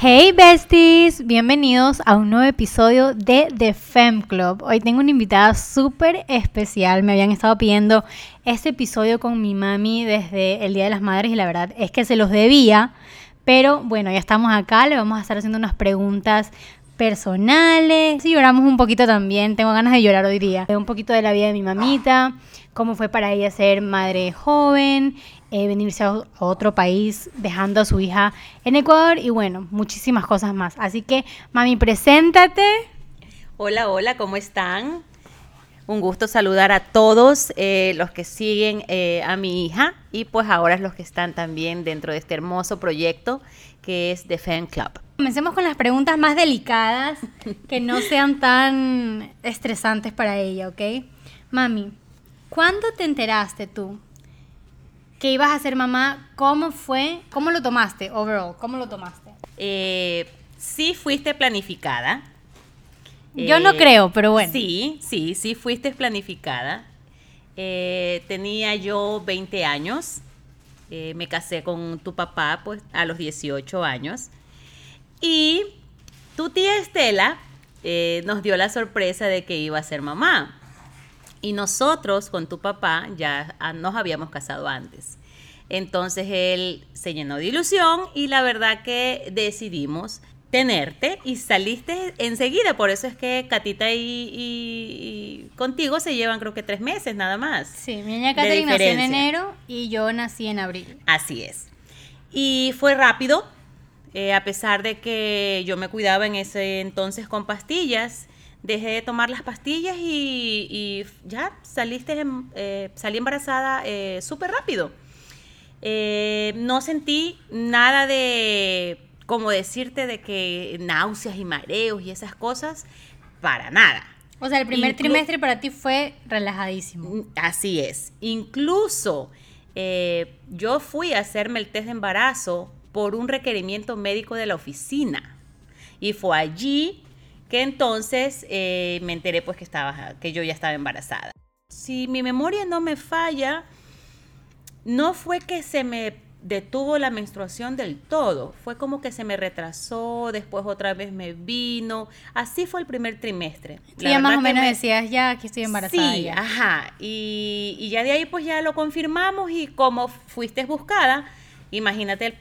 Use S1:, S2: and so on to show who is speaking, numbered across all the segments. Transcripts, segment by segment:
S1: Hey besties, bienvenidos a un nuevo episodio de The Fem Club. Hoy tengo una invitada súper especial. Me habían estado pidiendo este episodio con mi mami desde el Día de las Madres y la verdad es que se los debía. Pero bueno, ya estamos acá, le vamos a estar haciendo unas preguntas personales. Si lloramos un poquito también, tengo ganas de llorar hoy día. Un poquito de la vida de mi mamita, cómo fue para ella ser madre joven, eh, venirse a otro país dejando a su hija en Ecuador y bueno, muchísimas cosas más. Así que, mami, preséntate.
S2: Hola, hola, ¿cómo están? Un gusto saludar a todos eh, los que siguen eh, a mi hija y pues ahora los que están también dentro de este hermoso proyecto que es The Fan Club.
S1: Comencemos con las preguntas más delicadas que no sean tan estresantes para ella, ¿ok? Mami, ¿Cuándo te enteraste tú que ibas a ser mamá? ¿Cómo fue? ¿Cómo lo tomaste overall? ¿Cómo lo tomaste?
S2: Eh, sí fuiste planificada.
S1: Yo no eh, creo, pero bueno.
S2: Sí, sí, sí fuiste planificada. Eh, tenía yo 20 años. me casé con tu papá pues, a los 18 años. Y tu tía Estela nos dio la sorpresa de que iba a ser mamá. Y nosotros con tu papá ya ah, nos habíamos casado antes. Entonces él se llenó de ilusión y la verdad que decidimos tenerte y saliste enseguida. Por eso es que Catita y, contigo se llevan creo que tres meses nada más.
S1: Sí, mi niña Catita nació en enero y yo nací en abril.
S2: Así es. Y fue rápido, eh, a pesar de que yo me cuidaba en ese entonces con pastillas dejé de tomar las pastillas y, ya saliste, eh, salí embarazada eh, súper rápido. Eh, no sentí nada de, como decirte, de que náuseas y mareos y esas cosas, para nada.
S1: O sea, el primer trimestre para ti fue relajadísimo. Mm,
S2: así es. Incluso yo fui a hacerme el test de embarazo por un requerimiento médico de la oficina. Y fue allí que entonces eh, me enteré pues que, estaba, que yo ya estaba embarazada. Si mi memoria no me falla, no fue que se me detuvo la menstruación del todo, fue como que se me retrasó, después otra vez me vino, así fue el primer trimestre.
S1: Sí, ya más o menos decías ya que estoy embarazada.
S2: Sí, ajá, y, y, ya de ahí pues ya lo confirmamos y como fuiste buscada, imagínate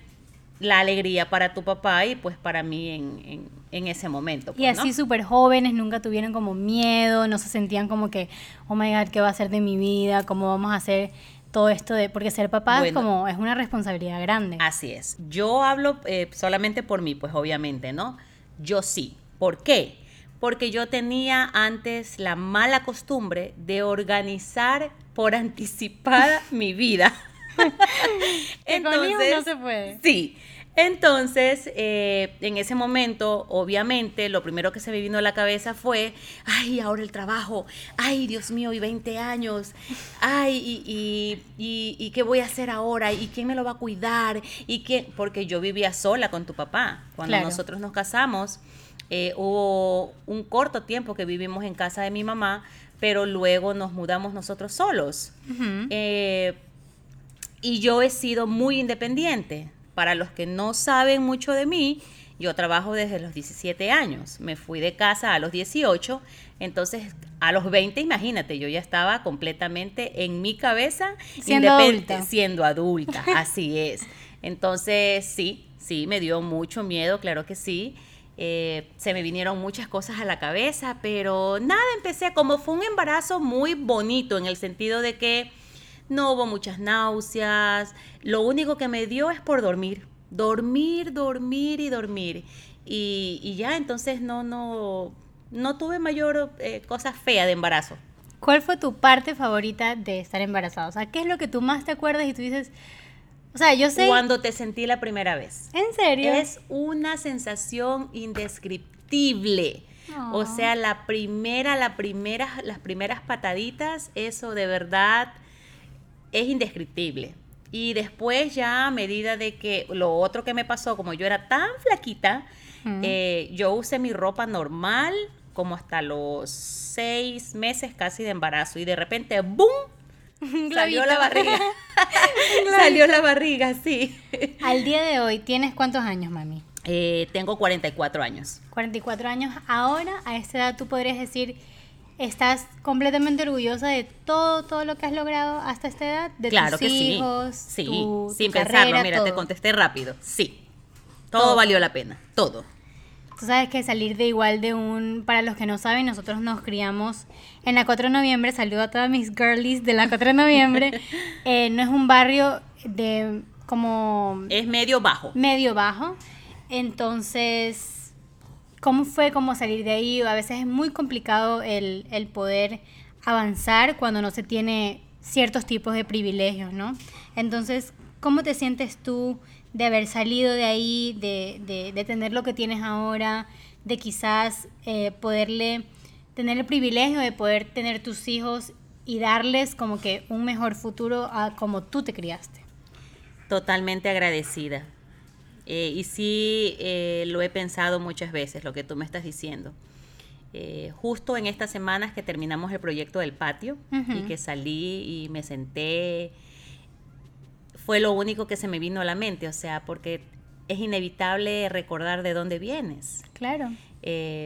S2: la alegría para tu papá y pues para mí en, en, ese momento.
S1: y pues, así súper jóvenes, nunca tuvieron como miedo, no se sentían como que, oh my God, ¿qué va a ser de mi vida? ¿Cómo vamos a hacer todo esto de...? Porque ser papá es como, es una responsabilidad grande.
S2: Así es. Yo hablo eh, solamente por mí, pues obviamente, ¿no? Yo sí. ¿Por qué? Porque yo tenía antes la mala costumbre de organizar por anticipada mi vida.
S1: Entonces, no se puede.
S2: Sí. Entonces, eh, en ese momento, obviamente, lo primero que se me vino a la cabeza fue, ay, ahora el trabajo, ay, Dios mío, y 20 años, ay, y, y, qué voy a hacer ahora, y quién me lo va a cuidar, y qué, porque yo vivía sola con tu papá. Cuando nosotros nos casamos, eh, hubo un corto tiempo que vivimos en casa de mi mamá, pero luego nos mudamos nosotros solos. Y yo he sido muy independiente. Para los que no saben mucho de mí, yo trabajo desde los 17 años. Me fui de casa a los 18. Entonces, a los 20, imagínate, yo ya estaba completamente en mi cabeza,
S1: siendo adulta.
S2: Siendo adulta, así es. Entonces, sí, sí, me dio mucho miedo, claro que sí. Eh, se me vinieron muchas cosas a la cabeza, pero nada, empecé como fue un embarazo muy bonito en el sentido de que no hubo muchas náuseas, lo único que me dio es por dormir, dormir, dormir y dormir. Y, ya entonces no, no, no tuve mayor eh, cosa fea de embarazo.
S1: ¿Cuál fue tu parte favorita de estar embarazada? O sea, ¿qué es lo que tú más te acuerdas y tú dices, o sea, yo sé...
S2: Cuando te sentí la primera vez.
S1: ¿En serio?
S2: Es una sensación indescriptible. O sea, la primera, la primera, las primeras pataditas, eso de verdad es indescriptible. Y después ya a medida de que lo otro que me pasó, como yo era tan flaquita, eh, yo usé mi ropa normal como hasta los seis meses casi de embarazo y de repente, ¡boom! Salió la barriga. Salió la barriga, sí.
S1: Al día de hoy, ¿tienes cuántos años, mami?
S2: Eh, tengo 44 años.
S1: 44 años. Ahora, a esta edad, tú podrías decir, estás completamente orgullosa de todo, todo lo que has logrado hasta esta edad, de
S2: claro
S1: tus
S2: que
S1: hijos,
S2: sí. Sí,
S1: tu-
S2: sin
S1: tu
S2: pensarlo.
S1: carrera,
S2: Mira, te contesté rápido. Sí. Todo,
S1: Todo.
S2: valió la pena. Todo.
S1: Tú sabes que salir de igual de un, para los que no saben, nosotros nos criamos en la 4 de noviembre, saludo a todas mis girlies de la 4 de noviembre, eh, no es un barrio de como
S2: Es medio bajo.
S1: medio bajo, entonces, ¿cómo fue como salir de ahí? A veces es muy complicado el, el poder avanzar cuando no se tiene ciertos tipos de privilegios, ¿no? Entonces, ¿cómo te sientes tú de haber salido de ahí, de, de- de tener lo que tienes ahora, de quizás eh, poderle tener el privilegio de poder tener tus hijos y darles como que un mejor futuro a como tú te criaste?
S2: Totalmente agradecida. Eh, y sí, eh, lo he pensado muchas veces, lo que tú me estás diciendo. Eh, justo en estas semanas que terminamos el proyecto del patio y que salí y me senté, fue lo único que se me vino a la mente, o sea, porque es inevitable recordar de dónde vienes.
S1: Claro.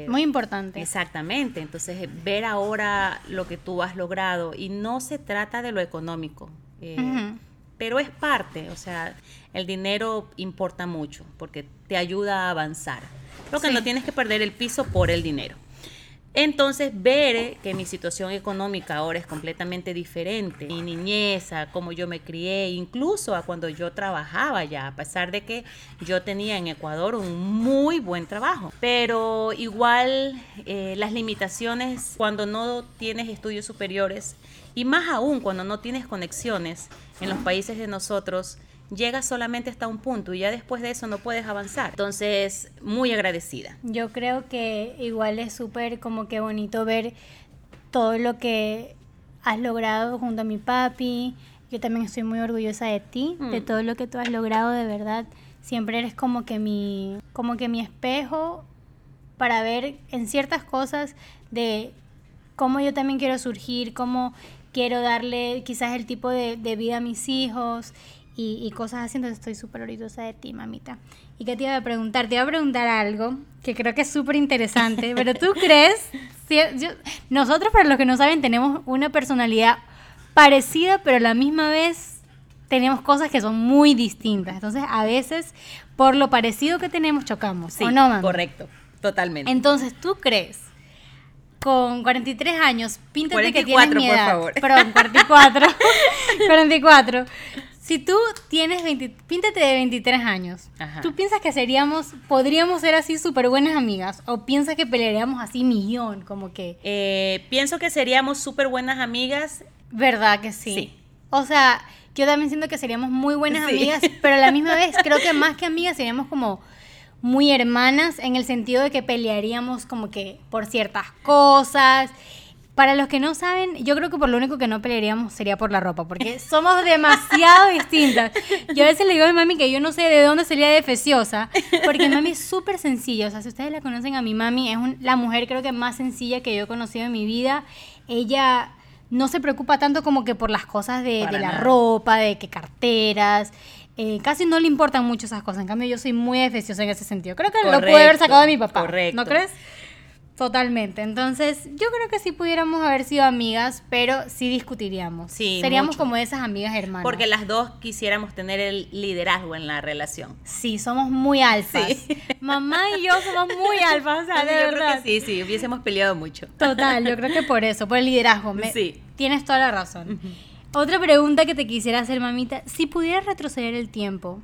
S1: Muy importante.
S2: Exactamente, entonces ver ahora lo que tú has logrado y no se trata de lo económico. Pero es parte, o sea, el dinero importa mucho porque te ayuda a avanzar. Creo que
S1: Sí.
S2: no tienes que perder el piso por el dinero. Entonces, ver eh, que mi situación económica ahora es completamente diferente, mi niñez, a cómo yo me crié, incluso a cuando yo trabajaba ya, a pesar de que yo tenía en Ecuador un muy buen trabajo. Pero igual eh, las limitaciones cuando no tienes estudios superiores y más aún cuando no tienes conexiones en los países de nosotros, llegas solamente hasta un punto y ya después de eso no puedes avanzar. Entonces, muy agradecida.
S1: Yo creo que igual es súper como que bonito ver todo lo que has logrado junto a mi papi. Yo también estoy muy orgullosa de ti, de
S2: Mm.
S1: todo lo que tú has logrado, de verdad. Siempre eres como que mi, como que mi espejo para ver en ciertas cosas de cómo yo también quiero surgir, cómo quiero darle quizás el tipo de, de vida a mis hijos y, y cosas así. Entonces estoy súper orgullosa de ti, mamita. ¿Y qué te iba a preguntar? Te iba a preguntar algo que creo que es súper interesante, pero tú crees, si- yo- nosotros para los que no saben tenemos una personalidad parecida, pero a la misma vez tenemos cosas que son muy distintas. Entonces a veces por lo parecido que tenemos chocamos.
S2: Sí,
S1: ¿O no, mami?
S2: correcto, totalmente.
S1: Entonces, ¿tú crees? Con 43 años, píntate que tienes
S2: 44,
S1: mi
S2: por
S1: edad.
S2: favor.
S1: Perdón, 44. 44. Si tú tienes 20, píntate de 23 años.
S2: Ajá.
S1: ¿Tú piensas que seríamos, podríamos ser así súper buenas amigas? ¿O piensas que pelearíamos así millón? Como que,
S2: Eh, pienso que seríamos súper buenas amigas.
S1: ¿verdad que sí?
S2: Sí.
S1: O sea, yo también siento que seríamos muy buenas
S2: Sí.
S1: amigas, pero a la misma vez creo que más que amigas seríamos como muy hermanas en el sentido de que pelearíamos como que por ciertas cosas. Para los que no saben, yo creo que por lo único que no pelearíamos sería por la ropa, porque somos demasiado distintas. Yo a veces le digo a mi mami que yo no sé de dónde sería de feciosa, porque mi mami es súper sencilla. O sea, si ustedes la conocen a mi mami, es un- la mujer creo que más sencilla que yo he conocido en mi vida. Ella no se preocupa tanto como que por las cosas de, la ropa, de que carteras. eh, casi no le importan mucho esas cosas. En cambio, yo soy muy efeciosa en ese sentido. Creo que lo pude haber sacado de mi papá.
S2: correcto.
S1: ¿No crees? Totalmente. Entonces, yo creo que sí pudiéramos haber sido amigas, pero sí discutiríamos.
S2: Sí,
S1: Seríamos
S2: mucho.
S1: como esas amigas hermanas.
S2: Porque las dos quisiéramos tener el liderazgo en la relación.
S1: Sí, somos muy alfas.
S2: Sí.
S1: Mamá y yo somos muy alfas, o sea, de
S2: yo creo
S1: verdad.
S2: que sí, sí, hubiésemos peleado mucho.
S1: Total, yo creo que por eso, por el liderazgo. Me-
S2: Sí.
S1: Tienes toda la razón. Otra pregunta que te quisiera hacer, mamita. Si pudieras retroceder el tiempo,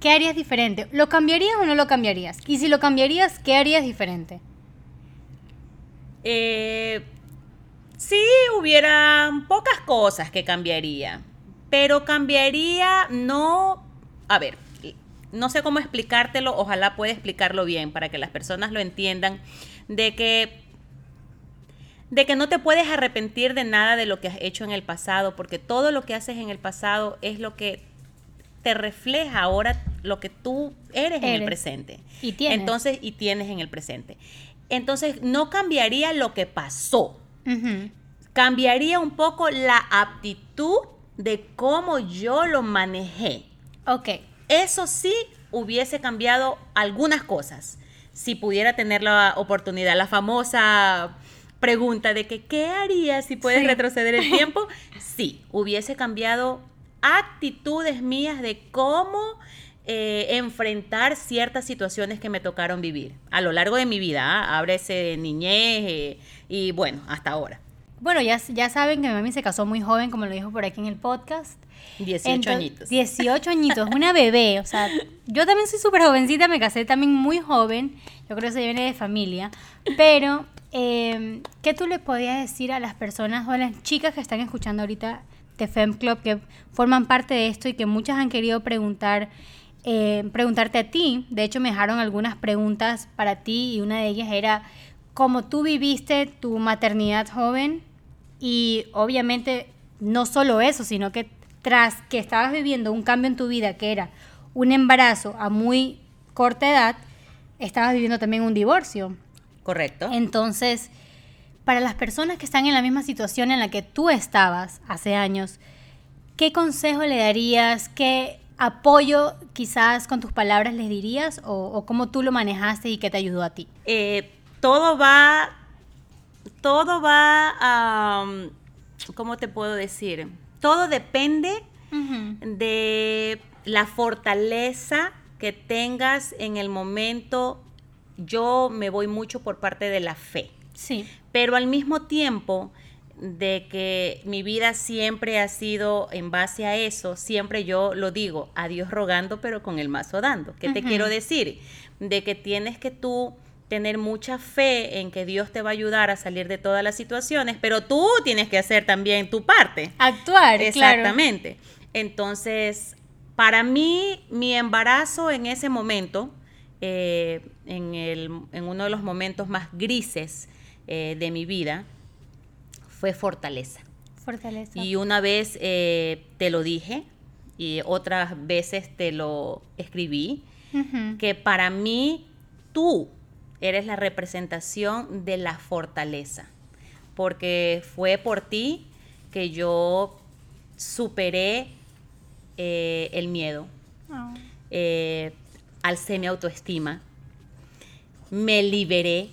S1: ¿qué harías diferente? ¿Lo cambiarías o no lo cambiarías? Y si lo cambiarías, ¿qué harías diferente?
S2: Eh, sí, hubiera pocas cosas que cambiaría, pero cambiaría no, a ver, no sé cómo explicártelo, ojalá pueda explicarlo bien para que las personas lo entiendan, de que de que no te puedes arrepentir de nada de lo que has hecho en el pasado, porque todo lo que haces en el pasado es lo que te refleja ahora lo que tú eres, en el
S1: Eres.
S2: presente.
S1: Y tienes.
S2: Entonces, y tienes en el presente. Entonces, no cambiaría lo que pasó. Cambiaría un poco la aptitud de cómo yo lo manejé.
S1: Ok.
S2: Eso sí hubiese cambiado algunas cosas. Si pudiera tener la oportunidad, la famosa pregunta de que ¿qué harías si puedes
S1: Sí.
S2: retroceder el tiempo? Sí, hubiese cambiado actitudes mías de cómo eh, enfrentar ciertas situaciones que me tocaron vivir a lo largo de mi vida. ¿ah? Ábrese de niñez eh, y bueno, hasta ahora.
S1: Bueno, ya, ya saben que mi mami se casó muy joven, como lo dijo por aquí en el podcast.
S2: 18
S1: Ento-
S2: añitos.
S1: 18 añitos, una bebé. O sea, yo también soy súper jovencita, me casé también muy joven. Yo creo que eso viene de familia. Pero, eh, ¿qué tú le podías decir a las personas o a las chicas que están escuchando ahorita de Fem Club, que forman parte de esto y que muchas han querido preguntar, eh, preguntarte a ti? De hecho, me dejaron algunas preguntas para ti y una de ellas era, ¿cómo tú viviste tu maternidad joven? Y obviamente no solo eso, sino que tras que estabas viviendo un cambio en tu vida, que era un embarazo a muy corta edad, estabas viviendo también un divorcio.
S2: Correcto.
S1: Entonces, para las personas que están en la misma situación en la que tú estabas hace años, ¿qué consejo le darías? ¿Qué apoyo quizás con tus palabras les dirías? ¿O, o cómo tú lo manejaste y qué te ayudó a ti?
S2: Eh, todo va, todo va a, ¿cómo te puedo decir? Todo depende de la fortaleza que tengas en el momento. Yo me voy mucho por parte de la fe,
S1: Sí.
S2: pero al mismo tiempo de que mi vida siempre ha sido en base a eso, siempre yo lo digo, a Dios rogando, pero con el mazo dando. ¿Qué te quiero decir? De que tienes que tú tener mucha fe en que Dios te va a ayudar a salir de todas las situaciones, pero tú tienes que hacer también tu parte.
S1: Actuar, claro.
S2: Exactamente. Entonces, para mí, mi embarazo en ese momento, eh, en, el- en uno de los momentos más grises eh, de mi vida, fue fortaleza.
S1: Fortaleza.
S2: Y una vez eh, te lo dije y otras veces te lo escribí, que para mí tú eres la representación de la fortaleza, porque fue por ti que yo superé eh, el miedo,
S1: Ah.
S2: eh, alcé mi autoestima, me liberé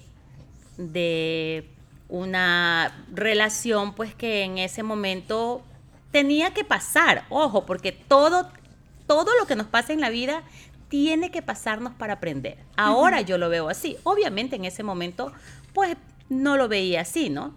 S2: de una relación pues que en ese momento tenía que pasar, ojo, porque todo, todo lo que nos pasa en la vida tiene que pasarnos para aprender. Ahora yo lo veo así. Obviamente en ese momento pues no lo veía así, ¿no?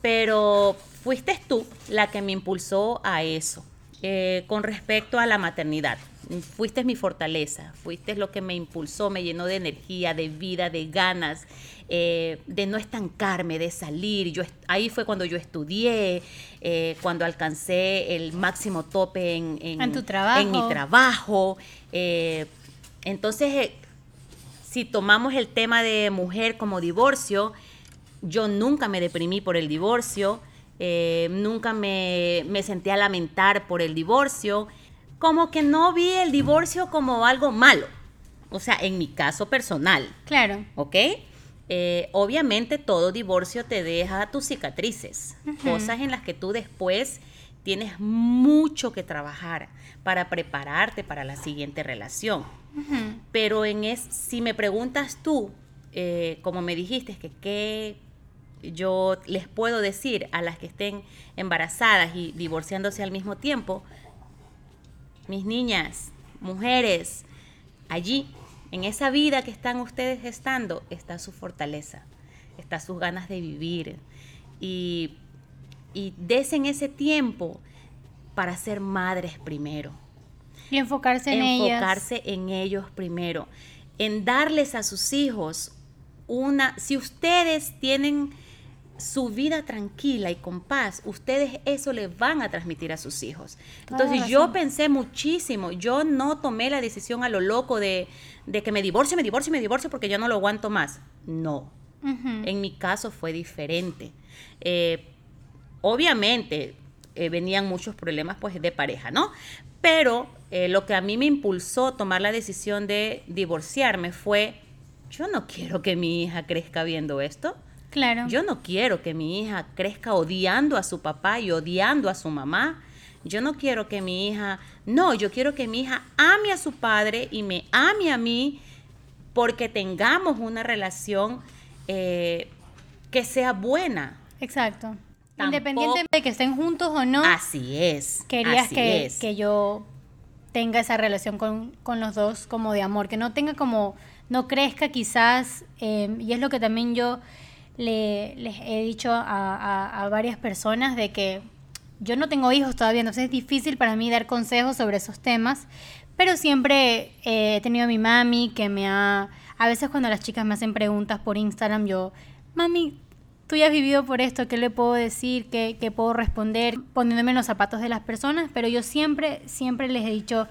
S2: Pero fuiste tú la que me impulsó a eso. Eh, con respecto a la maternidad, fuiste mi fortaleza, fuiste lo que me impulsó, me llenó de energía, de vida, de ganas, eh, de no estancarme, de salir. Yo, ahí fue cuando yo estudié, eh, cuando alcancé el máximo tope en,
S1: En tu trabajo.
S2: en mi trabajo. eh, entonces, si tomamos el tema de mujer como divorcio, yo nunca me deprimí por el divorcio, nunca me, me senté a lamentar por el divorcio, como que no vi el divorcio como algo malo, o sea, en mi caso personal,
S1: Claro.
S2: ¿ok? Eh, obviamente todo divorcio te deja tus cicatrices, cosas en las que tú después tienes mucho que trabajar para prepararte para la siguiente relación. Pero en es, si me preguntas tú, eh, como me dijiste, que qué yo les puedo decir a las que estén embarazadas y divorciándose al mismo tiempo, mis niñas, mujeres, allí, en esa vida que están ustedes estando, está su fortaleza, está sus ganas de vivir. Y, y desen ese tiempo para ser madres primero
S1: Y enfocarse en ellas.
S2: enfocarse en ellos primero, en darles a sus hijos una, si ustedes tienen su vida tranquila y con paz, ustedes eso le van a transmitir a sus hijos. Entonces yo pensé muchísimo, yo no tomé la decisión a lo loco de, de que me divorcie, me divorcie, me divorcie porque yo no lo aguanto más. No, en mi caso fue diferente. Eh, obviamente eh, venían muchos problemas pues de pareja, ¿no? Pero eh, lo que a mí me impulsó tomar la decisión de divorciarme fue, yo no quiero que mi hija crezca viendo esto.
S1: Claro.
S2: Yo no quiero que mi hija crezca odiando a su papá y odiando a su mamá. Yo no quiero que mi hija, no, yo quiero que mi hija ame a su padre y me ame a mí porque tengamos una relación eh, que sea buena.
S1: Exacto. Independientemente de que estén juntos o no.
S2: Así es.
S1: Querías
S2: así
S1: que,
S2: es.
S1: que yo tenga esa relación con, con los dos como de amor, que no tenga como, no crezca quizás, eh, y es lo que también yo le, les he dicho a, a- a varias personas de que yo no tengo hijos todavía, entonces es difícil para mí dar consejos sobre esos temas, pero siempre eh, he tenido a mi mami que me ha, a veces cuando las chicas me hacen preguntas por Instagram, yo, mami, tú ya has vivido por esto, ¿qué le puedo decir? ¿Qué, qué puedo responder? Poniéndome en los zapatos de las personas, pero yo siempre, siempre les he dicho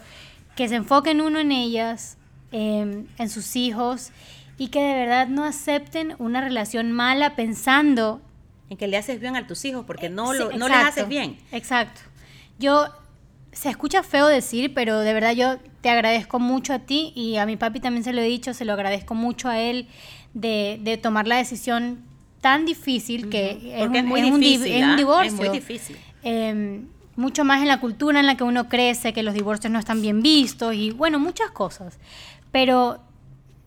S1: que se enfoquen uno en ellas, eh, en sus hijos, y que de verdad no acepten una relación mala pensando
S2: En que le haces bien a tus hijos porque no,
S1: Sí,
S2: lo, no les haces bien.
S1: Exacto. Yo, se escucha feo decir, pero de verdad yo te agradezco mucho a ti y a mi papi también se lo he dicho, se lo agradezco mucho a él de, de tomar la decisión tan difícil que
S2: es
S1: un-
S2: muy
S1: un es un
S2: ¿ah?
S1: divorcio.
S2: Es muy difícil.
S1: Eh, mucho más en la cultura en la que uno crece, que los divorcios no están bien vistos y bueno, muchas cosas. Pero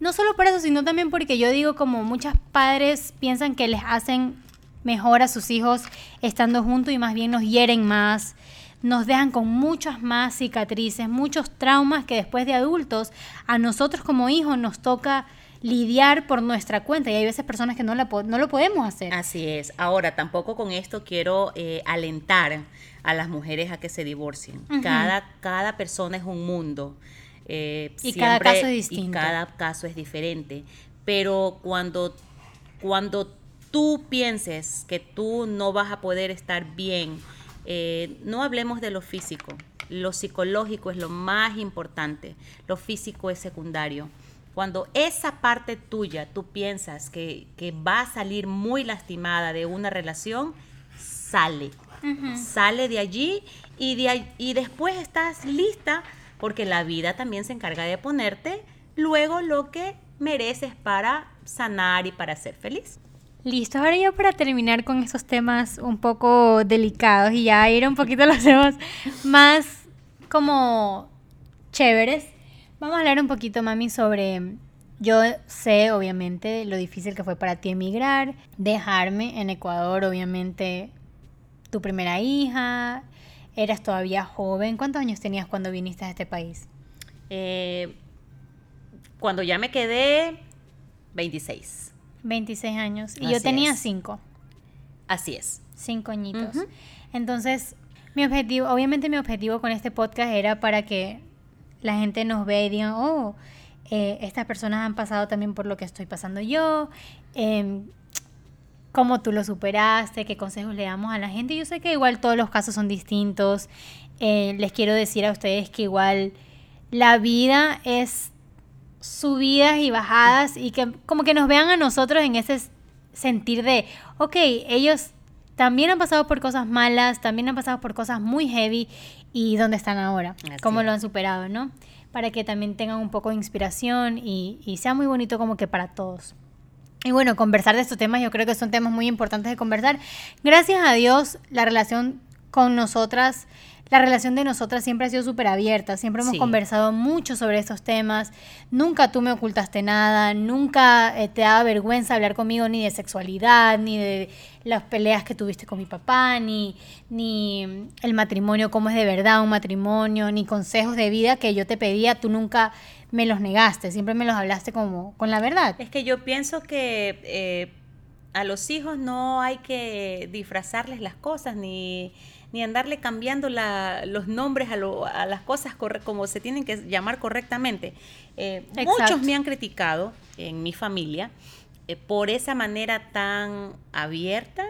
S1: no solo por eso, sino también porque yo digo como muchos padres piensan que les hacen mejor a sus hijos estando juntos y más bien nos hieren más, nos dejan con muchas más cicatrices, muchos traumas que después de adultos a nosotros como hijos nos toca lidiar por nuestra cuenta y hay veces personas que no, la no lo podemos hacer.
S2: Así es. Ahora, tampoco con esto quiero eh, alentar a las mujeres a que se divorcien. Cada, cada persona es un mundo. Eh,
S1: Y cada caso es
S2: Y
S1: distinto.
S2: cada caso es diferente. Pero cuando, cuando tú pienses que tú no vas a poder estar bien, eh, no hablemos de lo físico. Lo psicológico es lo más importante. Lo físico es secundario. Cuando esa parte tuya tú piensas que, que va a salir muy lastimada de una relación, sale. Sale de allí y, de y después estás lista porque la vida también se encarga de ponerte luego lo que mereces para sanar y para ser feliz.
S1: Listo, ahora ya para terminar con esos temas un poco delicados y ya ir un poquito a los temas más como chéveres, vamos a hablar un poquito, mami, sobre... Yo sé, obviamente, lo difícil que fue para ti emigrar, dejarme en Ecuador, obviamente, tu primera hija, eras todavía joven. ¿Cuántos años tenías cuando viniste a este país?
S2: Eh, cuando ya me quedé, 26.
S1: 26 años. Y
S2: Así
S1: yo tenía
S2: es.
S1: 5.
S2: Así es.
S1: cinco añitos.
S2: Ujú.
S1: Entonces, mi objetivo, obviamente mi objetivo con este podcast era para que la gente nos vea y diga, oh, eh, estas personas han pasado también por lo que estoy pasando yo, em, cómo tú lo superaste, qué consejos le damos a la gente. Yo sé que igual todos los casos son distintos. Eh, les quiero decir a ustedes que igual la vida es subidas y bajadas y que como que nos vean a nosotros en ese sentir de, ok, ellos también han pasado por cosas malas, también han pasado por cosas muy heavy y dónde están ahora,
S2: Así
S1: cómo lo han superado, ¿no? Para que también tengan un poco de inspiración y, y sea muy bonito como que para todos. Y bueno, conversar de estos temas yo creo que son temas muy importantes de conversar. Gracias a Dios, la relación con nosotras, la relación de nosotras siempre ha sido súper abierta. Siempre hemos
S2: Sí.
S1: conversado mucho sobre estos temas. Nunca tú me ocultaste nada, nunca eh, te daba vergüenza hablar conmigo ni de sexualidad, ni de las peleas que tuviste con mi papá, ni, ni el matrimonio, cómo es de verdad un matrimonio, ni consejos de vida que yo te pedía, tú nunca me los negaste, siempre me los hablaste como con la verdad.
S2: Es que yo pienso que eh, a los hijos no hay que disfrazarles las cosas ni, ni andarle cambiando la- los nombres a, lo- a las cosas como se tienen que llamar correctamente. Eh, muchos me han criticado en mi familia eh, por esa manera tan abierta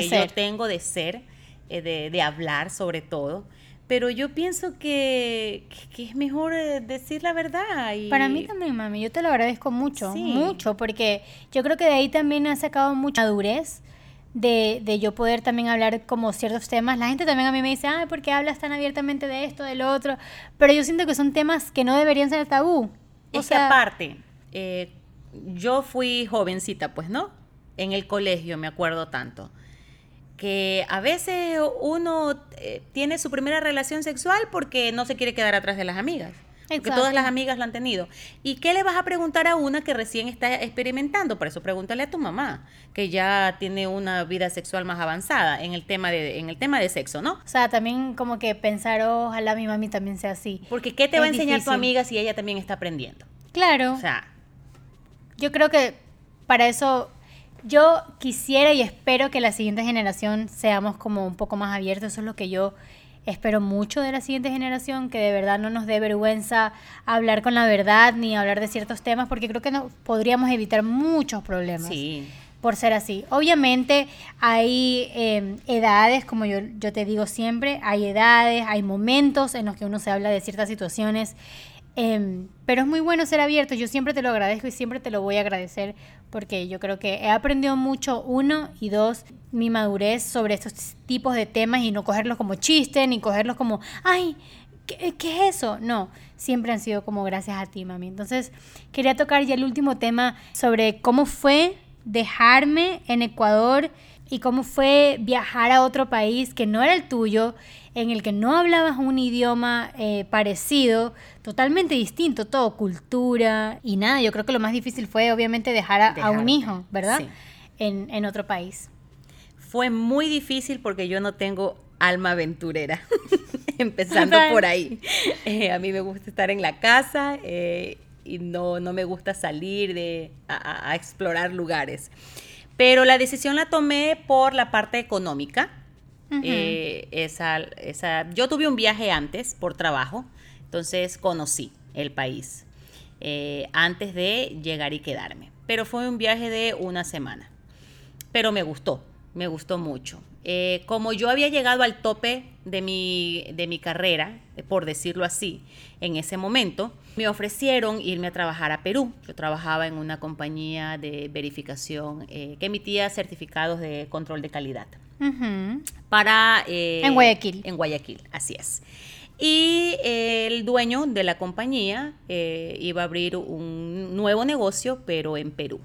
S2: que
S1: ser.
S2: yo tengo de ser, de, de hablar sobre todo. Pero yo pienso que, que es mejor eh, decir la verdad. Y,
S1: Para mí también, mami, yo te lo agradezco mucho,
S2: Sí.
S1: mucho, porque yo creo que de ahí también ha sacado mucha madurez de, de yo poder también hablar como ciertos temas. La gente también a mí me dice, ay, ¿por qué hablas tan abiertamente de esto, de lo otro? Pero yo siento que son temas que no deberían ser tabú. O
S2: Es que
S1: sea,
S2: aparte, eh, yo fui jovencita, pues, ¿no? En el colegio, me acuerdo tanto. Que a veces uno eh, tiene su primera relación sexual porque no se quiere quedar atrás de las amigas. Porque todas las amigas lo han tenido. ¿Y qué le vas a preguntar a una que recién está experimentando? Por eso pregúntale a tu mamá, que ya tiene una vida sexual más avanzada en el tema de, en el tema de sexo, ¿no?
S1: O sea, también como que pensar, ojalá mi mami también sea así.
S2: Porque ¿qué te va a enseñar tu amiga si ella también está aprendiendo?
S1: Claro.
S2: O sea,
S1: yo creo que para eso yo quisiera y espero que la siguiente generación seamos como un poco más abiertos. Eso es lo que yo espero mucho de la siguiente generación, que de verdad no nos dé vergüenza hablar con la verdad ni hablar de ciertos temas, porque creo que no, podríamos evitar muchos problemas. Por ser así. Obviamente hay em, edades, como yo, yo te digo siempre, hay edades, hay momentos en los que uno se habla de ciertas situaciones Em, pero es muy bueno ser abierto, yo siempre te lo agradezco y siempre te lo voy a agradecer porque yo creo que he aprendido mucho, uno, y dos, mi madurez sobre estos tipos de temas y no cogerlos como chiste, ni cogerlos como, ay, ¿qué, ¿qué, es eso? No, siempre han sido como gracias a ti, mami. Entonces, quería tocar ya el último tema sobre cómo fue dejarme en Ecuador y cómo fue viajar a otro país que no era el tuyo, en el que no hablabas un idioma eh, parecido, totalmente distinto, todo, cultura y nada. Yo creo que lo más difícil fue obviamente dejar a, un hijo, ¿verdad? En, en otro país.
S2: Fue muy difícil porque yo no tengo alma aventurera, empezando por ahí. Eh, a mí me gusta estar en la casa eh, y no, no me gusta salir de, a, a explorar lugares. Pero la decisión la tomé por la parte económica. Eh, esa, esa, yo tuve un viaje antes por trabajo, entonces conocí el país eh, antes de llegar y quedarme. Pero fue un viaje de una semana. Pero me gustó, me gustó mucho. Eh, como yo había llegado al tope de mi, de mi carrera, por decirlo así, en ese momento, me ofrecieron irme a trabajar a Perú. Yo trabajaba en una compañía de verificación que emitía certificados de control de calidad. Para...
S1: Eh, en Guayaquil.
S2: En Guayaquil, así es. Y el dueño de la compañía iba a abrir un nuevo negocio, pero en Perú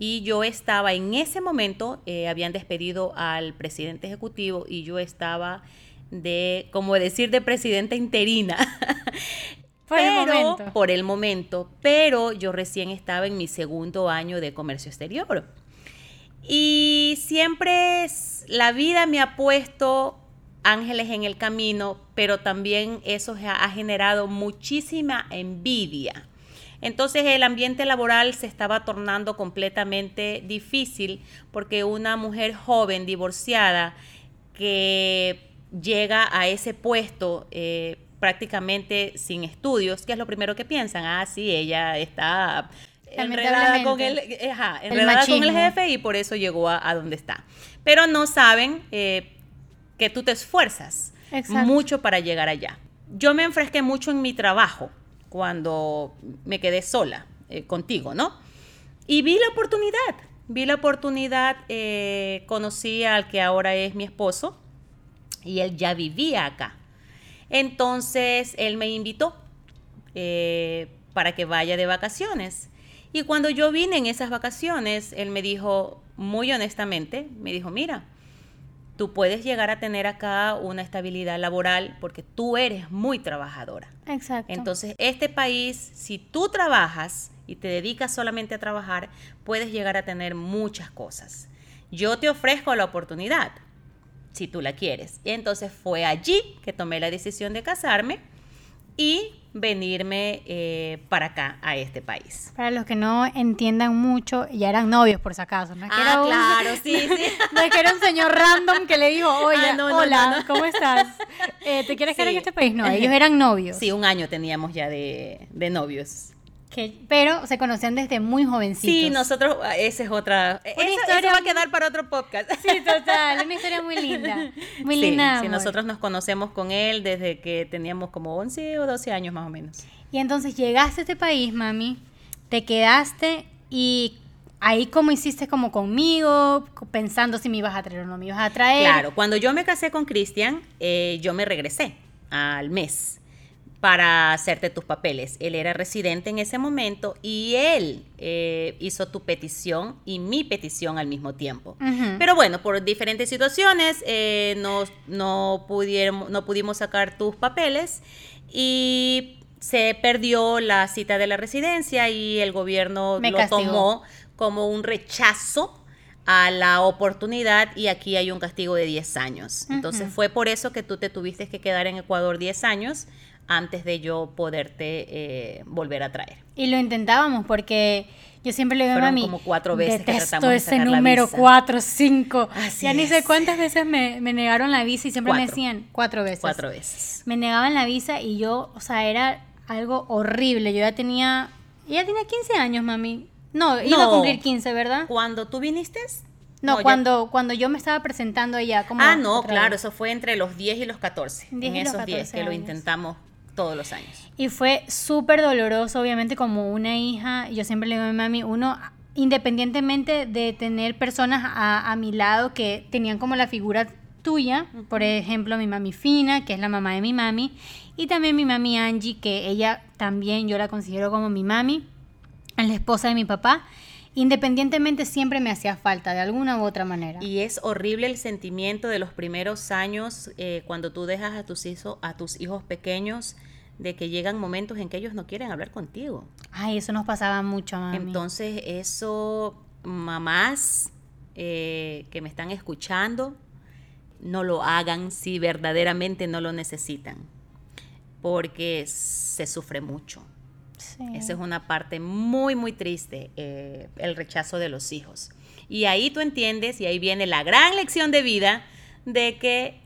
S2: y yo estaba en ese momento, eh, habían despedido al presidente ejecutivo y yo estaba de, como decir, de presidenta interina.
S1: Por el momento.
S2: Por el momento, pero yo recién estaba en mi segundo año de comercio exterior. Y siempre la vida me ha puesto ángeles en el camino, pero también eso ha generado muchísima envidia. Entonces el ambiente laboral se estaba tornando completamente difícil porque una mujer joven, divorciada, que llega a ese puesto eh, prácticamente sin estudios, ¿qué es lo primero que piensan? Ah, sí, ella está enredada con el, con el jefe y por eso llegó a, donde está. Pero no saben eh, que tú te esfuerzas mucho para llegar allá. Yo me enfresqué mucho en mi trabajo cuando me quedé sola eh, contigo, ¿no? Y vi la oportunidad, vi la oportunidad, eh, conocí al que ahora es mi esposo y él ya vivía acá. Entonces él me invitó eh, para que vaya de vacaciones. Y cuando yo vine en esas vacaciones, él me dijo, muy honestamente, me dijo, mira, tú puedes llegar a tener acá una estabilidad laboral porque tú eres muy trabajadora.
S1: Exacto.
S2: Entonces, este país, si tú trabajas y te dedicas solamente a trabajar, puedes llegar a tener muchas cosas. Yo te ofrezco la oportunidad, si tú la quieres. Y entonces fue allí que tomé la decisión de casarme y venirme eh, para acá, a este país.
S1: Para los que no entiendan mucho, ya eran novios por si acaso,
S2: ¿no? ah, claro, sí, sí.
S1: No es que era un señor random que le dijo, oye, ah, hola, ¿cómo estás? Eh, ¿Te quieres quedar en este país? No, ellos eran novios.
S2: Sí, un año teníamos ya de, de novios
S1: pero se conocían desde muy jovencitos.
S2: Sí, nosotros, ah, esa es otra. Una historia va a quedar para otro podcast.
S1: Sí, total, una historia muy linda. Muy linda.
S2: Sí, nosotros nos conocemos con él desde que teníamos como 11 o 12 años más o menos.
S1: Y entonces llegaste a este país, mami, te quedaste y ahí cómo hiciste como conmigo, pensando si me ibas a traer o no me ibas a traer.
S2: Claro, cuando yo me casé con Cristian, eh, yo me regresé al mes para hacerte tus papeles. Él era residente en ese momento y él eh, hizo tu petición y mi petición al mismo tiempo. Pero bueno, por diferentes situaciones eh, no, no, pudieron- no pudimos sacar tus papeles y se perdió la cita de la residencia y el gobierno
S1: Me
S2: lo
S1: castigó.
S2: tomó como un rechazo a la oportunidad y aquí hay un castigo de 10 años. Entonces fue por eso que tú te tuviste que quedar en Ecuador 10 años antes de yo poderte eh, volver a traer.
S1: Y lo intentábamos porque yo siempre le digo a
S2: Fueron
S1: mami,
S2: como cuatro veces que
S1: detesto
S2: tratamos de
S1: ese
S2: sacar la
S1: número
S2: visa".
S1: 4, 5.
S2: Así
S1: Ya ni sé cuántas veces me, me negaron la visa y siempre me
S2: Cuatro.
S1: decían cuatro veces.
S2: Cuatro veces.
S1: Me negaban la visa y yo, o sea, era algo horrible. Yo ya tenía, ya tenía 15 años, mami. No, iba a cumplir 15, ¿verdad?
S2: Cuando tú viniste,
S1: No, cuando, cuando yo me estaba presentando allá. Como
S2: Ah, no, claro,
S1: vez.
S2: eso fue entre los 10 y los 14.
S1: 10
S2: en
S1: y los
S2: esos 10
S1: 14
S2: que lo intentamos todos los años.
S1: Y fue súper doloroso, obviamente, como una hija. Yo siempre le digo a mi mami, uno, independientemente de tener personas a, a mi lado que tenían como la figura tuya, por ejemplo, mi mami Fina, que es la mamá de mi mami, y también mi mami Angie, que ella también yo la considero como mi mami, es la esposa de mi papá. Independientemente siempre me hacía falta de alguna u otra manera.
S2: Y es horrible el sentimiento de los primeros años eh, cuando tú dejas a tus, hijos, a tus hijos pequeños de que llegan momentos en que ellos no quieren hablar contigo.
S1: Ay, eso nos pasaba mucho, mami.
S2: Entonces, eso, mamás eh, que me están escuchando, no lo hagan si verdaderamente no lo necesitan, porque se sufre mucho.
S1: Sí.
S2: Esa es una parte muy, muy triste, eh, el rechazo de los hijos. Y ahí tú entiendes, y ahí viene la gran lección de vida, de que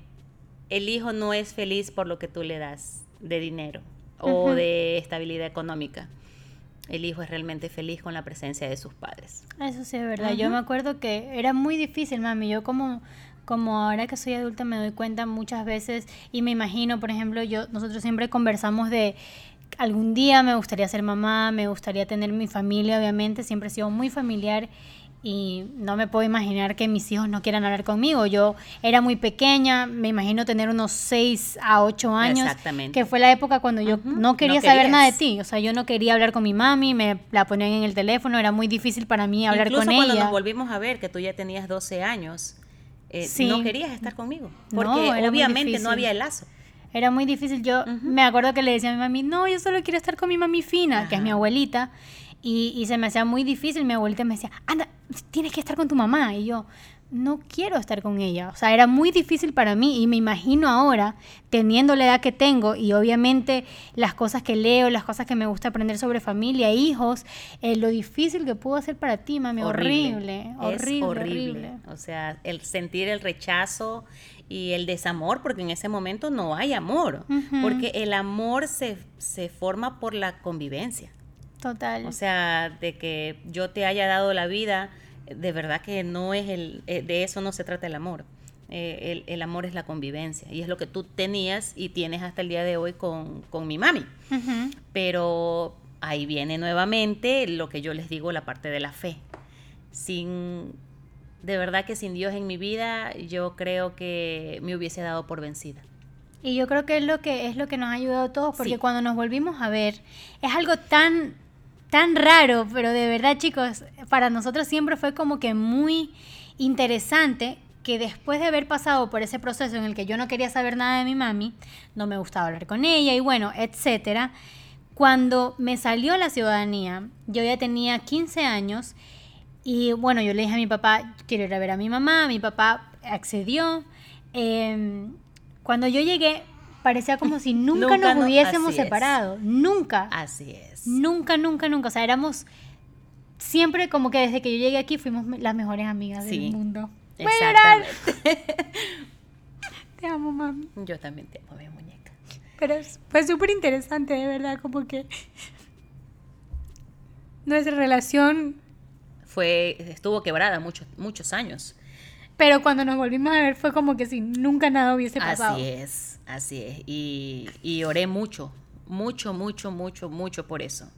S2: el hijo no es feliz por lo que tú le das de dinero o
S1: Ujú.
S2: de estabilidad económica. El hijo es realmente feliz con la presencia de sus padres.
S1: Eso sí es verdad. Yo
S2: Ujú.
S1: me acuerdo que era muy difícil, mami. Yo como, como ahora que soy adulta me doy cuenta muchas veces y me imagino, por ejemplo, yo nosotros siempre conversamos de algún día me gustaría ser mamá, me gustaría tener mi familia, obviamente, siempre he sido muy familiar y no me puedo imaginar que mis hijos no quieran hablar conmigo. Yo era muy pequeña, me imagino tener unos 6 a 8 años,
S2: Exactamente.
S1: que fue la época cuando yo no quería
S2: no
S1: saber nada de ti. O sea, yo no quería hablar con mi mami, me la ponían en el teléfono, era muy difícil para mí hablar
S2: Incluso
S1: con
S2: cuando
S1: ella.
S2: nos volvimos a ver, que tú ya tenías 12 años, eh,
S1: Sí.
S2: no querías estar conmigo. Porque obviamente no había el lazo.
S1: Era muy difícil. Yo me acuerdo que le decía a mi mami, no, yo solo quiero estar con mi mami fina, que es mi abuelita. Y, y se me hacía muy difícil. Mi abuelita me decía, anda, tienes que estar con tu mamá. Y yo, no quiero estar con ella. O sea, era muy difícil para mí. Y me imagino ahora, teniendo la edad que tengo y obviamente las cosas que leo, las cosas que me gusta aprender sobre familia, hijos, eh, lo difícil que pudo ser para ti, mami. Horrible,
S2: Es
S1: horrible,
S2: horrible.
S1: horrible.
S2: O sea, el sentir el rechazo y el desamor, porque en ese momento no hay amor. Porque el amor se, se forma por la convivencia.
S1: Total.
S2: O sea, de que yo te haya dado la vida, de verdad que no es el, eh, de eso no se trata el amor. Eh, el, el amor es la convivencia y es lo que tú tenías y tienes hasta el día de hoy con, con mi mami. Pero ahí viene nuevamente lo que yo les digo, la parte de la fe. Sin, de verdad que sin Dios en mi vida, yo creo que me hubiese dado por vencida.
S1: Y yo creo que es lo que es lo que nos ha ayudado a todos, porque
S2: Sí.
S1: cuando nos volvimos a ver, es algo tan, tan raro, pero de verdad, chicos, para nosotros siempre fue como que muy interesante que después de haber pasado por ese proceso en el que yo no quería saber nada de mi mami, no me gustaba hablar con ella y bueno, etcétera, cuando me salió la ciudadanía, yo ya tenía 15 años y bueno, yo le dije a mi papá, quiero ir a ver a mi mamá, mi papá accedió. Eh, cuando yo llegué, parecía como si nunca,
S2: Nunca
S1: nos
S2: no-
S1: hubiésemos
S2: así es.
S1: separado, nunca,
S2: Así es.
S1: Nunca, nunca, nunca, o sea, éramos siempre como que desde que yo llegué aquí fuimos las mejores amigas
S2: Sí,
S1: del mundo.
S2: Exactamente.
S1: Te amo, mami.
S2: Yo también te amo, mi muñeca.
S1: Pero fue súper interesante, de verdad, como que nuestra relación
S2: Fue, estuvo quebrada muchos, muchos años.
S1: Pero cuando nos volvimos a ver fue como que si nunca nada hubiese pasado.
S2: Así es, así es. Y, y oré mucho, mucho, mucho, mucho, mucho por eso.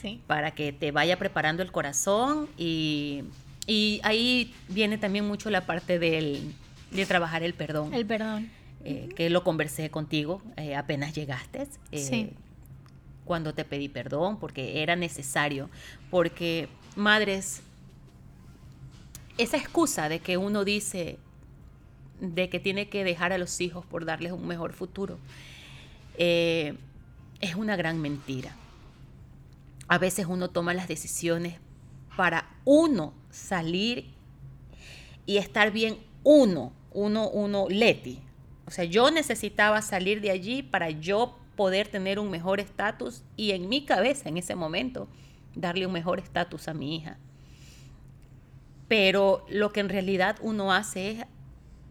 S1: Sí.
S2: Para que te vaya preparando el corazón y, y ahí viene también mucho la parte del, de trabajar el perdón.
S1: El perdón.
S2: eh, que lo conversé contigo eh, apenas llegaste. eh,
S1: Sí.
S2: Cuando te pedí perdón, porque era necesario. Porque, madres, esa excusa de que uno dice de que tiene que dejar a los hijos por darles un mejor futuro, eh, es una gran mentira. A veces uno toma las decisiones para uno salir y estar bien uno, uno, uno, Leti. O sea, yo necesitaba salir de allí para yo poder tener un mejor estatus y en mi cabeza en ese momento darle un mejor estatus a mi hija. Pero lo que en realidad uno hace es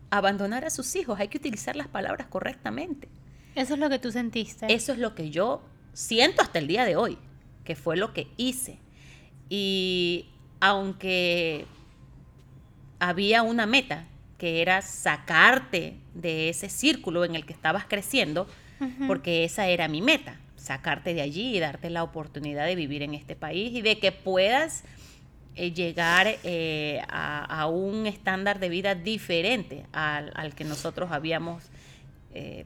S2: abandonar a sus hijos. Hay que utilizar las palabras correctamente.
S1: Eso es lo que tú sentiste.
S2: Eso es lo que yo siento hasta el día de hoy, que fue lo que hice. Y aunque había una meta, que era sacarte de ese círculo en el que estabas creciendo, porque esa era mi meta, sacarte de allí y darte la oportunidad de vivir en este país y de que puedas eh, llegar eh, a, a un estándar de vida diferente al, al que nosotros habíamos eh,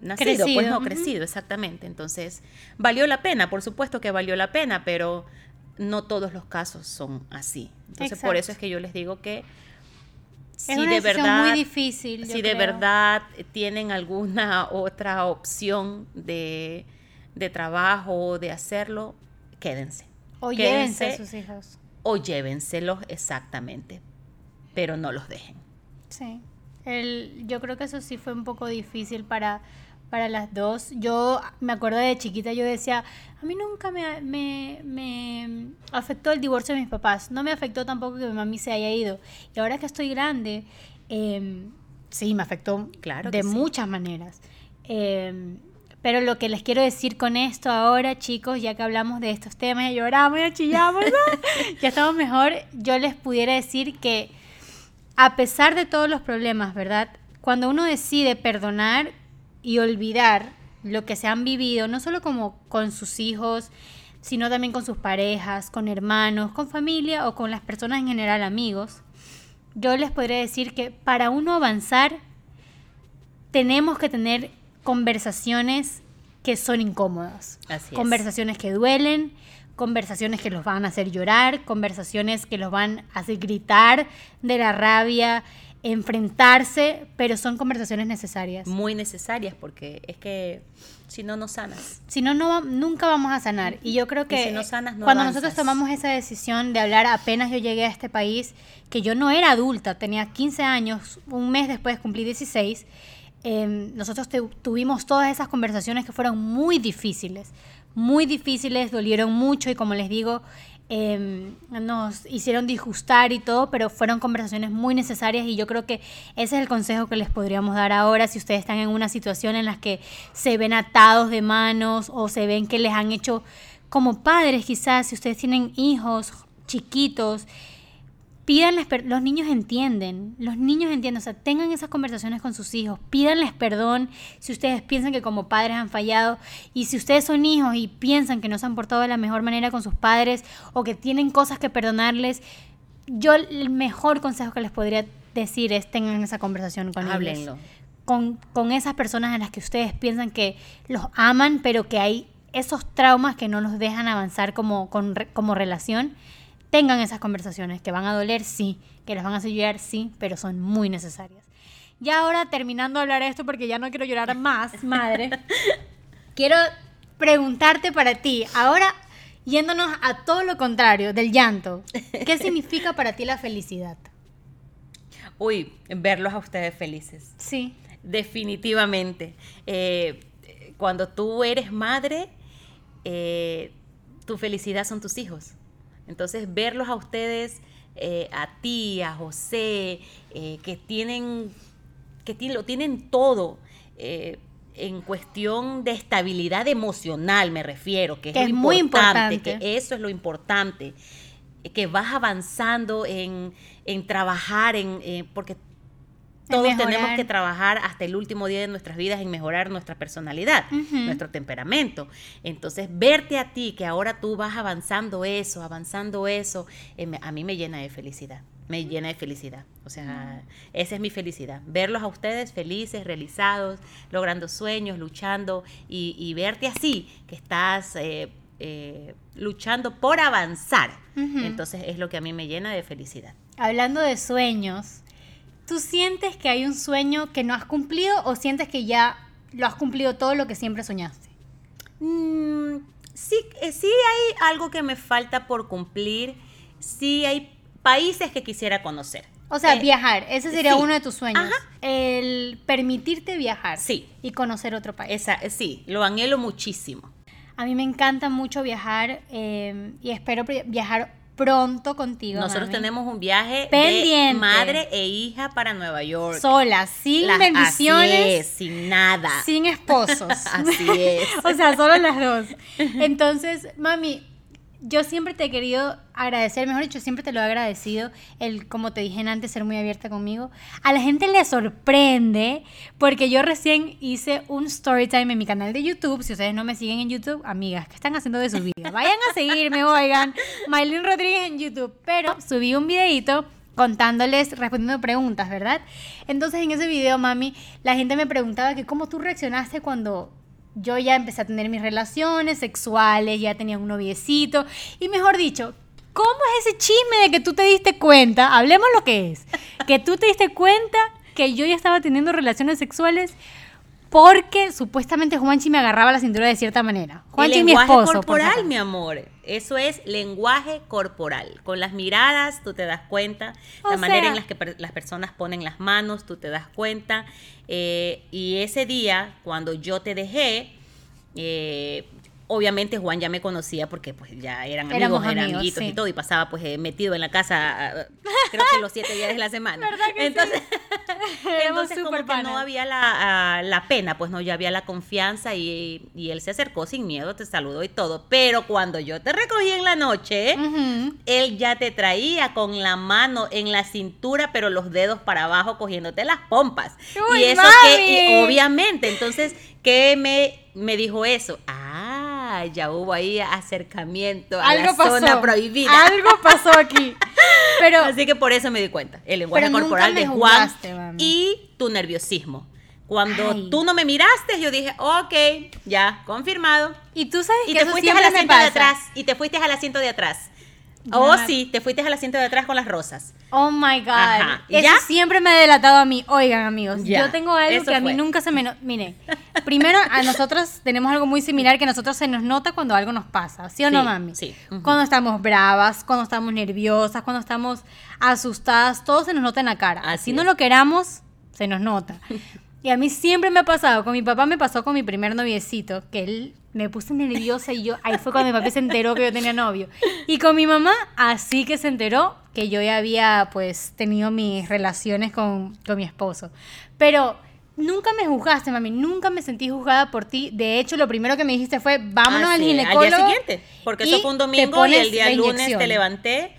S2: nacido, pues
S1: Crecido,
S2: no,
S1: ujú.
S2: crecido, exactamente. Entonces, valió la pena, por supuesto que valió la pena, pero no todos los casos son así. Entonces, por eso es que yo les digo que si
S1: es una
S2: de verdad
S1: muy difícil.
S2: si de verdad tienen alguna otra opción de, de trabajo o de hacerlo, quédense.
S1: O llévense a
S2: Quédense
S1: sus hijos.
S2: o llévenselos exactamente, pero no los dejen.
S1: Sí. El, yo creo que eso sí fue un poco difícil para, para las dos. Yo me acuerdo de chiquita, yo decía, a mí nunca me, me, me afectó el divorcio de mis papás. No me afectó tampoco que mi mami se haya ido. Y ahora que estoy grande, em, sí, me afectó
S2: Claro
S1: de
S2: sí.
S1: muchas maneras. Em, pero lo que les quiero decir con esto ahora, chicos, ya que hablamos de estos temas, ya lloramos, ya chillamos, ¿no? ya estamos mejor, yo les pudiera decir que a pesar de todos los problemas, ¿verdad? Cuando uno decide perdonar y olvidar lo que se han vivido, no solo como con sus hijos, sino también con sus parejas, con hermanos, con familia o con las personas en general, amigos, yo les podría decir que para uno avanzar tenemos que tener conversaciones que son incómodas.
S2: Así es.
S1: conversaciones que duelen, conversaciones que los van a hacer llorar, conversaciones que los van a hacer gritar de la rabia, enfrentarse, pero son conversaciones necesarias.
S2: Muy necesarias porque es que si no, no sanas.
S1: Si no, no nunca vamos a sanar. Y yo creo que
S2: si no sanas, no
S1: cuando
S2: avanzas.
S1: nosotros tomamos esa decisión de hablar apenas yo llegué a este país, que yo no era adulta, tenía 15 años, un mes después cumplí 16, eh, nosotros te- tuvimos todas esas conversaciones que fueron muy difíciles, muy difíciles, dolieron mucho y como les digo, eh, nos hicieron disgustar y todo, pero fueron conversaciones muy necesarias y yo creo que ese es el consejo que les podríamos dar ahora si ustedes están en una situación en la que se ven atados de manos o se ven que les han hecho como padres quizás, si ustedes tienen hijos chiquitos, pídanles, per- los niños entienden, los niños entienden, o sea, tengan esas conversaciones con sus hijos, pídanles perdón si ustedes piensan que como padres han fallado y si ustedes son hijos y piensan que no se han portado de la mejor manera con sus padres o que tienen cosas que perdonarles, yo el mejor consejo que les podría decir es tengan esa conversación con ellos. Con, con esas personas en las que ustedes piensan que los aman, pero que hay esos traumas que no los dejan avanzar como, con como relación, tengan esas conversaciones que van a doler, sí, que les van a hacer llorar, sí, pero son muy necesarias. Y ahora, terminando de hablar de esto, porque ya no quiero llorar más, madre, quiero preguntarte para ti, ahora yéndonos a todo lo contrario del llanto, ¿qué significa para ti la felicidad?
S2: Uy, verlos a ustedes felices.
S1: Sí,
S2: Definitivamente. Eh, cuando tú eres madre, eh, tu felicidad son tus hijos. Entonces, verlos a ustedes, eh, a ti, a José, eh, que tienen, que lo tienen todo. eh, en cuestión de estabilidad emocional me refiero, que es, lo
S1: muy
S2: importante,
S1: importante.
S2: que eso es lo importante, que vas avanzando en, en trabajar, en, porque todos tenemos que trabajar hasta el último día de nuestras vidas en mejorar nuestra personalidad, nuestro temperamento. Entonces, verte a ti, que ahora tú vas avanzando eso, avanzando eso, eh, a mí me llena de felicidad. me llena de felicidad. O sea, esa es mi felicidad. Verlos a ustedes felices, realizados, logrando sueños, luchando y, verte así, que estás eh, eh, luchando por avanzar. Entonces es lo que a mí me llena de felicidad.
S1: Hablando de sueños, ¿tú sientes que hay un sueño que no has cumplido o sientes que ya lo has cumplido todo lo que siempre soñaste?
S2: Mm, sí, eh, sí hay algo que me falta por cumplir. Sí hay países que quisiera conocer.
S1: O sea, eh, viajar, ese sería uno de tus sueños. El permitirte viajar.
S2: Sí.
S1: Y conocer otro país.
S2: Esa, eh, sí, lo anhelo muchísimo.
S1: A mí me encanta mucho viajar eh, y espero viajar pronto contigo.
S2: Nosotros tenemos un viaje de madre e hija para Nueva York.
S1: Solas, sin bendiciones.
S2: sin nada.
S1: Sin esposos.
S2: así es.
S1: o sea, solo las dos. Entonces, mami, yo siempre te he querido agradecer, mejor dicho, siempre te lo he agradecido, el, como te dije antes, ser muy abierta conmigo. A la gente le sorprende porque yo recién hice un story time en mi canal de YouTube. Si ustedes no me siguen en YouTube, amigas, ¿qué están haciendo de su vida? Vayan a seguirme, oigan, Maylin Rodríguez en YouTube. Pero subí un videito contándoles, respondiendo preguntas, ¿verdad? Entonces en ese video, mami, la gente me preguntaba que cómo tú reaccionaste cuando yo ya empecé a tener mis relaciones sexuales, ya tenía un noviecito. Y mejor dicho, ¿cómo es ese chisme de que tú te diste cuenta? Hablemos lo que es. Que tú te diste cuenta que yo ya estaba teniendo relaciones sexuales porque supuestamente Juanchi me agarraba la cintura de cierta manera. Juanchi,
S2: mi esposo. corporal, mi amor. Eso es lenguaje corporal. Con las miradas tú te das cuenta, la manera en la que las personas ponen las manos, tú te das cuenta. Eh, y ese día, cuando yo te dejé, eh, obviamente Juan ya me conocía porque pues ya eran amigos, eran amiguitos y todo, y pasaba pues eh, metido en la casa, creo que los siete días de la semana. entonces, entonces como que no había la, la, pena, pues no, ya había la confianza y, y, él se acercó sin miedo, te saludó y todo. Pero cuando yo te recogí en la noche, él ya te traía con la mano en la cintura, pero los dedos para abajo cogiéndote las pompas. y eso que, obviamente, entonces, ¿qué me, me dijo eso? Ah, ya hubo ahí acercamiento a la zona prohibida.
S1: Algo pasó aquí. Pero,
S2: Así que por eso me di cuenta. El lenguaje corporal de Juan y tu nerviosismo. Cuando tú no me miraste, yo dije, ok, ya, confirmado.
S1: Y tú sabes
S2: y
S1: que
S2: te fuiste al asiento de atrás. Y te fuiste al asiento de atrás. Oh, sí, te fuiste al asiento de atrás con las rosas.
S1: Oh my God. Eso siempre me ha delatado a mí. Oigan, amigos, yo tengo algo que a mí nunca se me. No... Miren, primero, a nosotros tenemos algo muy similar que a nosotros se nos nota cuando algo nos pasa. ¿Sí o no, mami?
S2: Sí.
S1: Cuando estamos bravas, cuando estamos nerviosas, cuando estamos asustadas, todo se nos nota en la cara. Así no lo queramos, se nos nota. Y a mí siempre me ha pasado, con mi papá me pasó con mi primer noviecito, que él me puse nerviosa y yo, ahí fue cuando mi papá se enteró que yo tenía novio. Y con mi mamá, así que se enteró que yo ya había pues tenido mis relaciones con, mi esposo. Pero nunca me juzgaste, mami, nunca me sentí juzgada por ti. De hecho, lo primero que me dijiste fue, vámonos ah, al ginecólogo. Al
S2: día siguiente, porque eso fue un domingo y el día lunes te levanté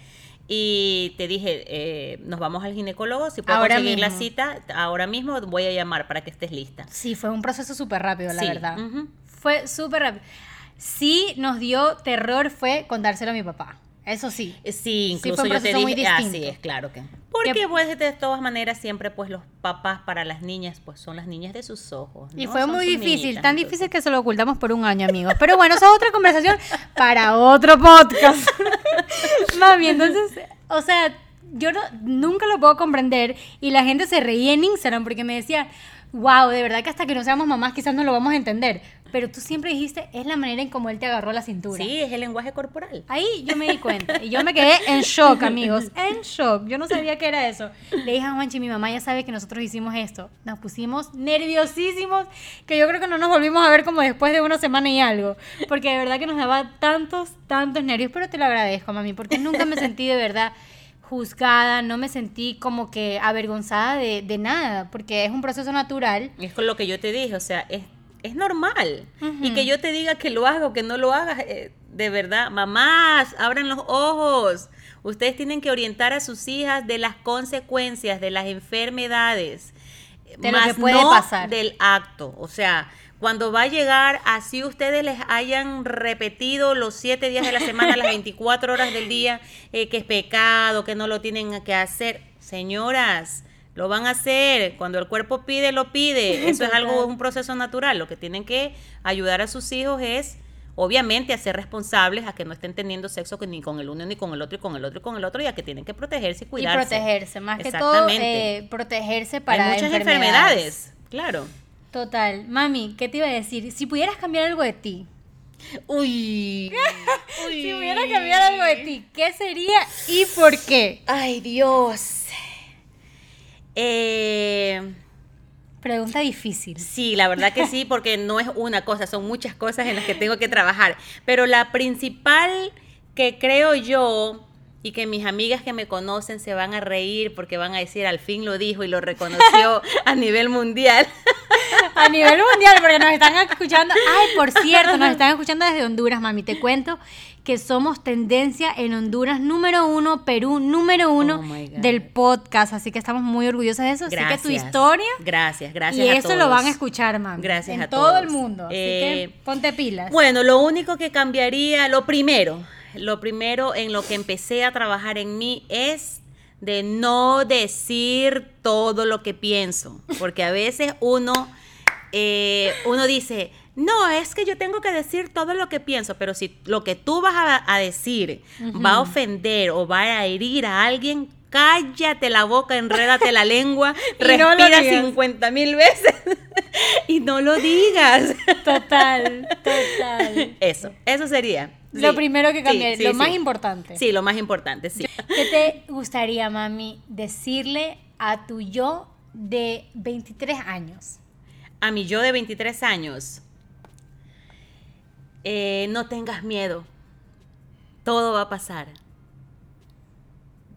S2: y te dije, eh, nos vamos al ginecólogo, si puedo conseguir la cita, ahora mismo voy a llamar para que estés lista.
S1: Sí, fue un proceso súper rápido, la verdad. Fue súper rápido. Sí nos dio terror fue contárselo a mi papá. Eso sí.
S2: Eh, sí, incluso yo te dije, ah, sí, es claro que. Porque pues de todas maneras siempre pues los papás para las niñas pues son las niñas de sus ojos.
S1: Y fue muy difícil, tan difícil que se lo ocultamos por un año, amigos. Pero bueno, esa es otra conversación para otro podcast. Mami, entonces, o sea, yo nunca lo puedo comprender y la gente se reía en Instagram porque me decía, wow, de verdad que hasta que no seamos mamás quizás no lo vamos a entender. Pero tú siempre dijiste, es la manera en cómo él te agarró la cintura.
S2: Sí, es el lenguaje corporal.
S1: Ahí yo me di cuenta. Y yo me quedé en shock, amigos. En shock. Yo no sabía qué era eso. Le dije a Juanchi, mi mamá ya sabe que nosotros hicimos esto. Nos pusimos nerviosísimos, que yo creo que no nos volvimos a ver como después de una semana y algo. Porque de verdad que nos daba tantos, tantos nervios. Pero te lo agradezco, mami, porque nunca me sentí de verdad juzgada, no me sentí como que avergonzada de, de nada, porque es un proceso natural.
S2: Es con lo que yo te dije, o sea, es es normal. Y que yo te diga que lo haga o que no lo hagas, eh, de verdad, mamás, abran los ojos. Ustedes tienen que orientar a sus hijas de las consecuencias, de las enfermedades.
S1: De lo que puede pasar.
S2: del acto. O sea, Cuando va a llegar, así ustedes les hayan repetido los siete días de la semana, las 24 horas del día, eh, que es pecado, que no lo tienen que hacer. Señoras, lo van a hacer. Cuando el cuerpo pide, lo pide. Eso es algo, un proceso natural. Lo que tienen que ayudar a sus hijos es obviamente a ser responsables, a que no estén teniendo sexo ni con el uno, ni con el otro, y con el otro, y con el otro, y a que tienen que protegerse y cuidarse.
S1: Y protegerse, más que todo, eh, protegerse para
S2: Hay muchas enfermedades. claro.
S1: Total. Mami, ¿qué te iba a decir? Si pudieras cambiar algo de ti.
S2: Uy.
S1: si pudieras cambiar algo de ti, ¿qué sería y por qué?
S2: Ay, Dios. Eh
S1: Pregunta difícil.
S2: Sí, la verdad que sí, porque no es una cosa, son muchas cosas en las que tengo que trabajar. Pero la principal que creo yo y que mis amigas que me conocen se van a reír porque van a decir al fin lo dijo y lo reconoció a nivel mundial.
S1: A nivel mundial, porque nos están escuchando. Ay, por cierto, nos están escuchando desde Honduras, mami. Te cuento que somos tendencia en Honduras número uno, Perú número uno oh del podcast. Así que estamos muy orgullosos de eso. Así que tu historia.
S2: Gracias, gracias.
S1: Y eso lo van a escuchar, mami.
S2: Gracias
S1: en todo el mundo. Así que eh, ponte pilas.
S2: Bueno, lo único que cambiaría, lo primero, lo primero en lo que empecé a trabajar en mí es de no decir todo lo que pienso. Porque a veces uno, eh, uno dice no, es que yo tengo que decir todo lo que pienso, pero si lo que tú vas a, decir va a ofender o va a herir a alguien, cállate la boca, enrédate la lengua, respira 50 mil veces y no lo digas.
S1: Total, total.
S2: Eso, eso sería.
S1: Lo primero que cambiar, lo más importante.
S2: Sí, lo más importante, sí.
S1: ¿Qué te gustaría, mami, decirle a tu yo de 23 años?
S2: A mi yo de 23 años. Eh, no tengas miedo, todo va a pasar.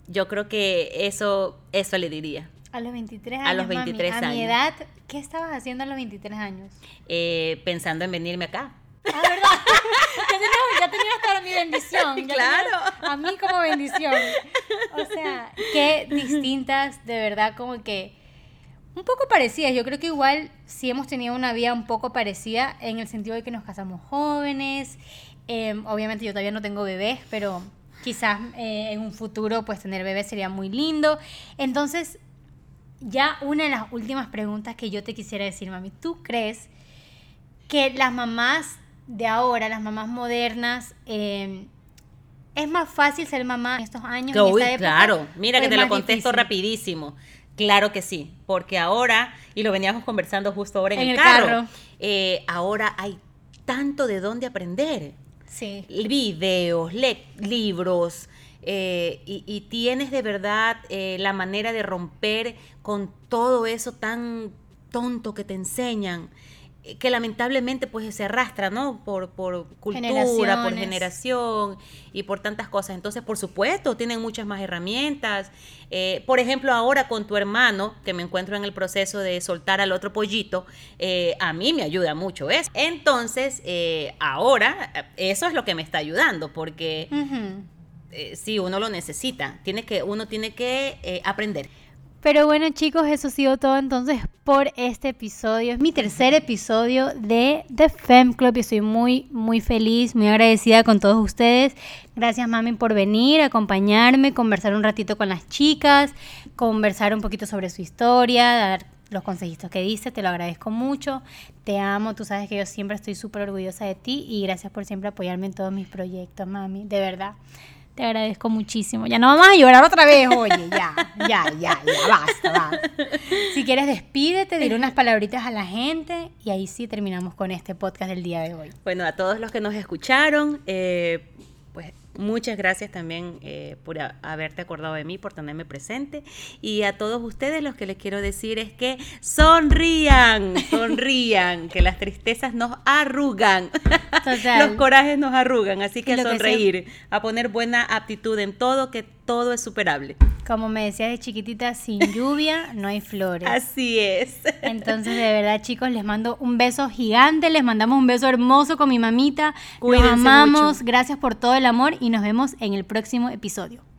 S2: Yo creo que eso, eso le diría.
S1: A los 23 años. A los 23 años. A mi edad, ¿qué estabas haciendo a los 23 años?
S2: Eh, pensando en venirme acá.
S1: Ah, ¿verdad? ya, tenías, ya mi bendición.
S2: claro.
S1: a mí como bendición. O sea, qué distintas, de verdad, como que un poco parecidas. Yo creo que igual sí hemos tenido una vida un poco parecida en el sentido de que nos casamos jóvenes. Em, obviamente yo todavía no tengo bebés, pero quizás eh, en un futuro pues tener bebés sería muy lindo. Entonces, ya una de las últimas preguntas que yo te quisiera decir, mami, ¿tú crees que las mamás de ahora, las mamás modernas, em, es más fácil ser mamá en estos años?
S2: claro, mira que te lo contesto rapidísimo. Claro que sí, porque ahora, y lo veníamos conversando justo ahora en, el, carro, eh, ahora hay tanto de dónde aprender.
S1: Sí.
S2: Videos, libros, eh, y, tienes de verdad eh, la manera de romper con todo eso tan tonto que te enseñan que lamentablemente pues se arrastra, ¿no? Por, por cultura, por generación y por tantas cosas. Entonces, por supuesto, tienen muchas más herramientas. Eh, por ejemplo, ahora con tu hermano, que me encuentro en el proceso de soltar al otro pollito, eh, a mí me ayuda mucho eso. Entonces, eh, ahora, eso es lo que me está ayudando, porque si uno lo necesita, tiene que, uno tiene que aprender.
S1: Pero bueno chicos, eso ha sido todo entonces por este episodio. Es mi tercer episodio de The Fem Club y estoy muy, muy feliz, muy agradecida con todos ustedes. Gracias mami por venir, acompañarme, conversar un ratito con las chicas, conversar un poquito sobre su historia, dar los consejitos que dice, te lo agradezco mucho. Te amo, tú sabes que yo siempre estoy súper orgullosa de ti y gracias por siempre apoyarme en todos mis proyectos, mami, de verdad. Te agradezco muchísimo. Ya no vamos a llorar otra vez, oye, ya, ya, ya, ya, basta, basta. Si quieres, despídete, dile unas palabritas a la gente y ahí sí terminamos con este podcast del día de hoy.
S2: Bueno, a todos los que nos escucharon, eh, Muchas gracias también eh, por haberte acordado de mí, por tenerme presente. Y a todos ustedes los que les quiero decir es que sonrían, sonrían, que las tristezas nos arrugan, los corajes nos arrugan. Así que a sonreír, a poner buena aptitud en todo, que todo es superable.
S1: Como me decía de chiquitita, sin lluvia no hay flores.
S2: Así es.
S1: Entonces, de verdad, chicos, les mando un beso gigante, les mandamos un beso hermoso con mi mamita. Cuídense amamos, gracias por todo el amor y nos vemos en el próximo episodio.